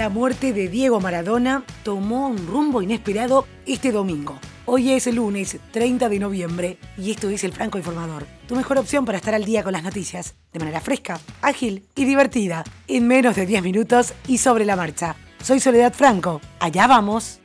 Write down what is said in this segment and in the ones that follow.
La muerte de Diego Maradona tomó un rumbo inesperado este domingo. Hoy es el lunes 30 de noviembre y esto es el Franco Informador, tu mejor opción para estar al día con las noticias, de manera fresca, ágil y divertida, en menos de 10 minutos y sobre la marcha. Soy Soledad Franco, allá vamos.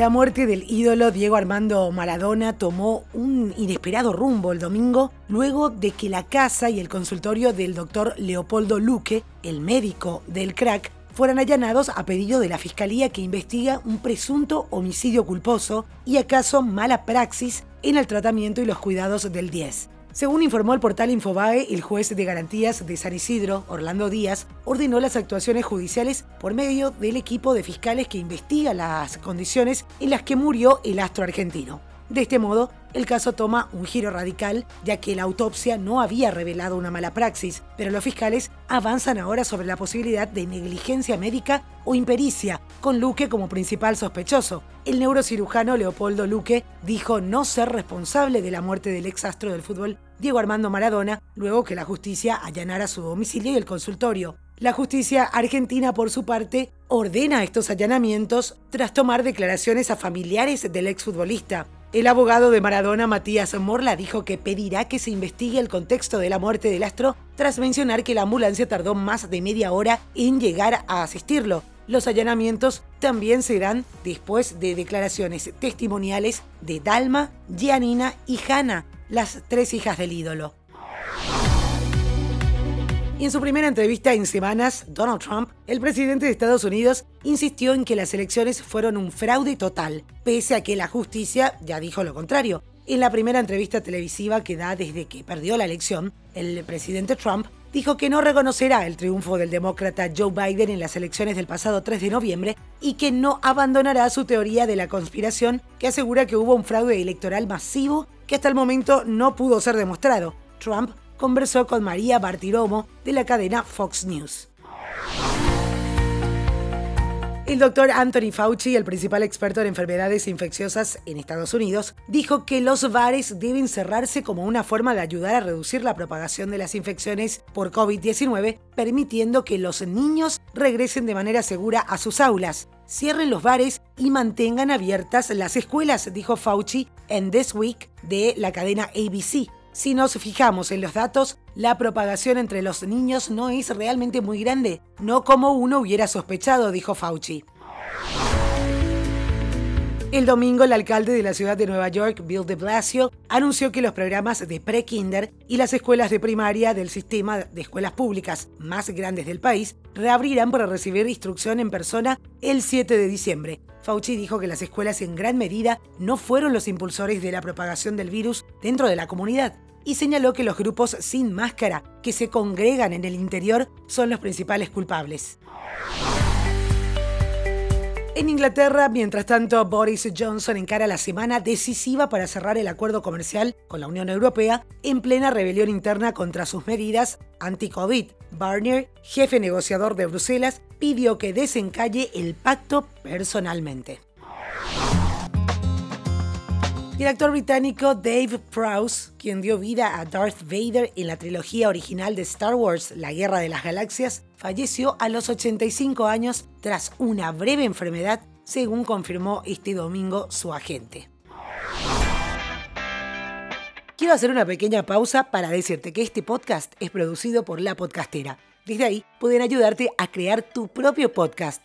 La muerte del ídolo Diego Armando Maradona tomó un inesperado rumbo el domingo luego de que la casa y el consultorio del doctor Leopoldo Luque, el médico del crack, fueran allanados a pedido de la Fiscalía que investiga un presunto homicidio culposo y acaso mala praxis en el tratamiento y los cuidados del 10. Según informó el portal Infobae, el juez de garantías de San Isidro, Orlando Díaz, ordenó las actuaciones judiciales por medio del equipo de fiscales que investiga las condiciones en las que murió el astro argentino. De este modo, el caso toma un giro radical, ya que la autopsia no había revelado una mala praxis, pero los fiscales avanzan ahora sobre la posibilidad de negligencia médica o impericia, con Luque como principal sospechoso. El neurocirujano Leopoldo Luque dijo no ser responsable de la muerte del ex astro del fútbol Diego Armando Maradona, luego que la justicia allanara su domicilio y el consultorio. La justicia argentina, por su parte, ordena estos allanamientos tras tomar declaraciones a familiares del exfutbolista. El abogado de Maradona, Matías Morla, dijo que pedirá que se investigue el contexto de la muerte del astro tras mencionar que la ambulancia tardó más de media hora en llegar a asistirlo. Los allanamientos también serán después de declaraciones testimoniales de Dalma, Gianina y Hanna, las tres hijas del ídolo. En su primera entrevista en semanas, Donald Trump, el presidente de Estados Unidos, insistió en que las elecciones fueron un fraude total, pese a que la justicia ya dijo lo contrario. En la primera entrevista televisiva que da desde que perdió la elección, el presidente Trump dijo que no reconocerá el triunfo del demócrata Joe Biden en las elecciones del pasado 3 de noviembre y que no abandonará su teoría de la conspiración que asegura que hubo un fraude electoral masivo que hasta el momento no pudo ser demostrado. Trump conversó con María Bartiromo de la cadena Fox News. El doctor Anthony Fauci, el principal experto en enfermedades infecciosas en Estados Unidos, dijo que los bares deben cerrarse como una forma de ayudar a reducir la propagación de las infecciones por COVID-19, permitiendo que los niños regresen de manera segura a sus aulas. Cierren los bares y mantengan abiertas las escuelas, dijo Fauci en This Week de la cadena ABC. Si nos fijamos en los datos, la propagación entre los niños no es realmente muy grande, no como uno hubiera sospechado, dijo Fauci. El domingo, el alcalde de la ciudad de Nueva York, Bill de Blasio, anunció que los programas de pre-kinder y las escuelas de primaria del sistema de escuelas públicas más grandes del país reabrirán para recibir instrucción en persona el 7 de diciembre. Fauci dijo que las escuelas en gran medida no fueron los impulsores de la propagación del virus dentro de la comunidad y señaló que los grupos sin máscara que se congregan en el interior son los principales culpables. En Inglaterra, mientras tanto, Boris Johnson encara la semana decisiva para cerrar el acuerdo comercial con la Unión Europea en plena rebelión interna contra sus medidas anti-COVID. Barnier, jefe negociador de Bruselas, pidió que desencalle el pacto personalmente. El actor británico Dave Prowse, quien dio vida a Darth Vader en la trilogía original de Star Wars, La Guerra de las Galaxias, falleció a los 85 años tras una breve enfermedad, según confirmó este domingo su agente. Quiero hacer una pequeña pausa para decirte que este podcast es producido por La Podcastera. Desde ahí pueden ayudarte a crear tu propio podcast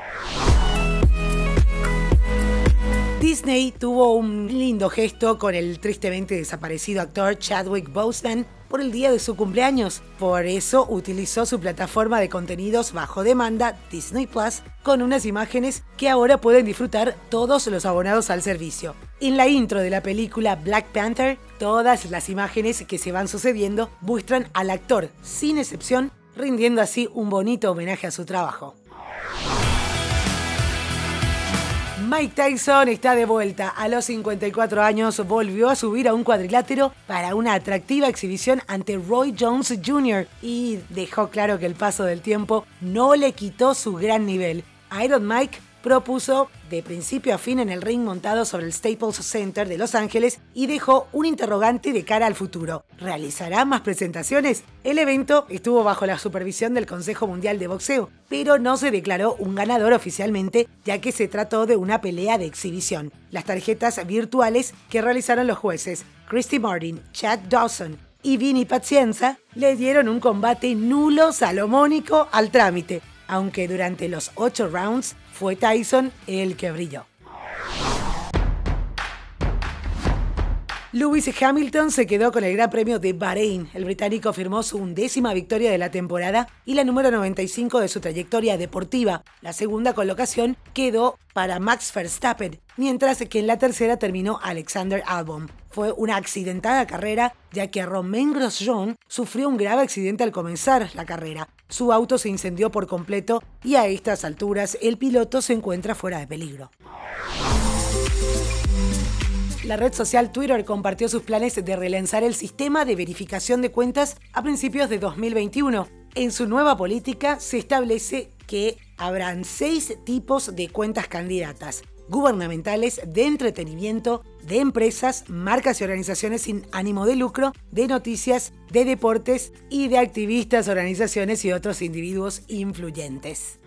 Disney tuvo un lindo gesto con el tristemente desaparecido actor Chadwick Boseman por el día de su cumpleaños. Por eso utilizó su plataforma de contenidos bajo demanda, Disney Plus, con unas imágenes que ahora pueden disfrutar todos los abonados al servicio. En la intro de la película Black Panther, todas las imágenes que se van sucediendo muestran al actor, sin excepción, rindiendo así un bonito homenaje a su trabajo. Mike Tyson está de vuelta. A los 54 años volvió a subir a un cuadrilátero para una atractiva exhibición ante Roy Jones Jr. y dejó claro que el paso del tiempo no le quitó su gran nivel. Iron Mike propuso de principio a fin en el ring montado sobre el Staples Center de Los Ángeles y dejó un interrogante de cara al futuro. ¿Realizará más presentaciones? El evento estuvo bajo la supervisión del Consejo Mundial de Boxeo, pero no se declaró un ganador oficialmente, ya que se trató de una pelea de exhibición. Las tarjetas virtuales que realizaron los jueces Christy Martin, Chad Dawson y Vinny Pacienza le dieron un combate nulo salomónico al trámite, aunque durante los ocho rounds fue Tyson el que brilló. Lewis Hamilton se quedó con el Gran Premio de Bahrein. El británico firmó su undécima victoria de la temporada y la número 95 de su trayectoria deportiva. La segunda colocación quedó para Max Verstappen, mientras que en la tercera terminó Alexander Albon. Fue una accidentada carrera, ya que Romain Grosjean sufrió un grave accidente al comenzar la carrera. Su auto se incendió por completo y a estas alturas el piloto se encuentra fuera de peligro. La red social Twitter compartió sus planes de relanzar el sistema de verificación de cuentas a principios de 2021. En su nueva política se establece que habrán seis tipos de cuentas candidatas gubernamentales, de entretenimiento, de empresas, marcas y organizaciones sin ánimo de lucro, de noticias, de deportes y de activistas, organizaciones y otros individuos influyentes.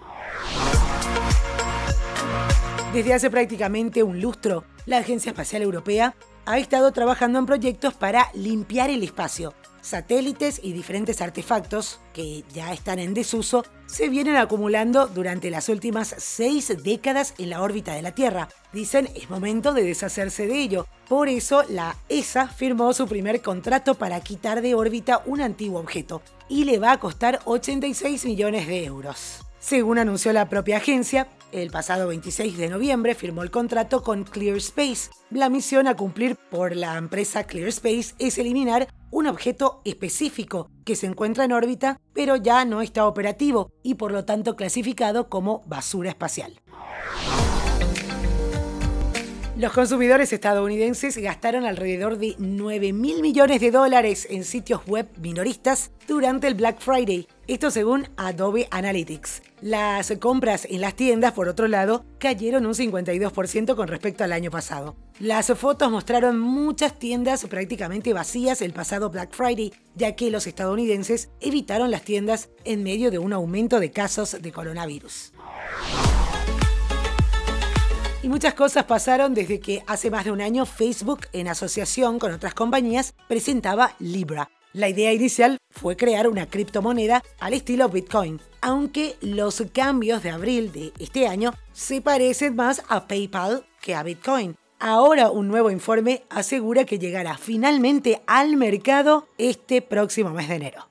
Desde hace prácticamente un lustro, la Agencia Espacial Europea ha estado trabajando en proyectos para limpiar el espacio. Satélites y diferentes artefactos, que ya están en desuso, se vienen acumulando durante las últimas seis décadas en la órbita de la Tierra. Dicen es momento de deshacerse de ello. Por eso la ESA firmó su primer contrato para quitar de órbita un antiguo objeto y le va a costar 86 millones de euros. Según anunció la propia agencia, el pasado 26 de noviembre firmó el contrato con ClearSpace. La misión a cumplir por la empresa ClearSpace es eliminar un objeto específico que se encuentra en órbita pero ya no está operativo y por lo tanto clasificado como basura espacial. Los consumidores estadounidenses gastaron alrededor de 9 mil millones de dólares en sitios web minoristas durante el Black Friday, esto según Adobe Analytics. Las compras en las tiendas, por otro lado, cayeron un 52% con respecto al año pasado. Las fotos mostraron muchas tiendas prácticamente vacías el pasado Black Friday, ya que los estadounidenses evitaron las tiendas en medio de un aumento de casos de coronavirus. Y muchas cosas pasaron desde que hace más de un año Facebook, en asociación con otras compañías, presentaba Libra. La idea inicial fue crear una criptomoneda al estilo Bitcoin, aunque los cambios de abril de este año se parecen más a PayPal que a Bitcoin. Ahora un nuevo informe asegura que llegará finalmente al mercado este próximo mes de enero.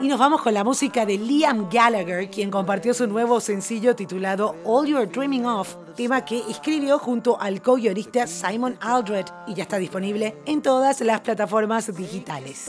Y nos vamos con la música de Liam Gallagher, quien compartió su nuevo sencillo titulado All You're Dreaming Of, tema que escribió junto al co-guionista Simon Aldred y ya está disponible en todas las plataformas digitales.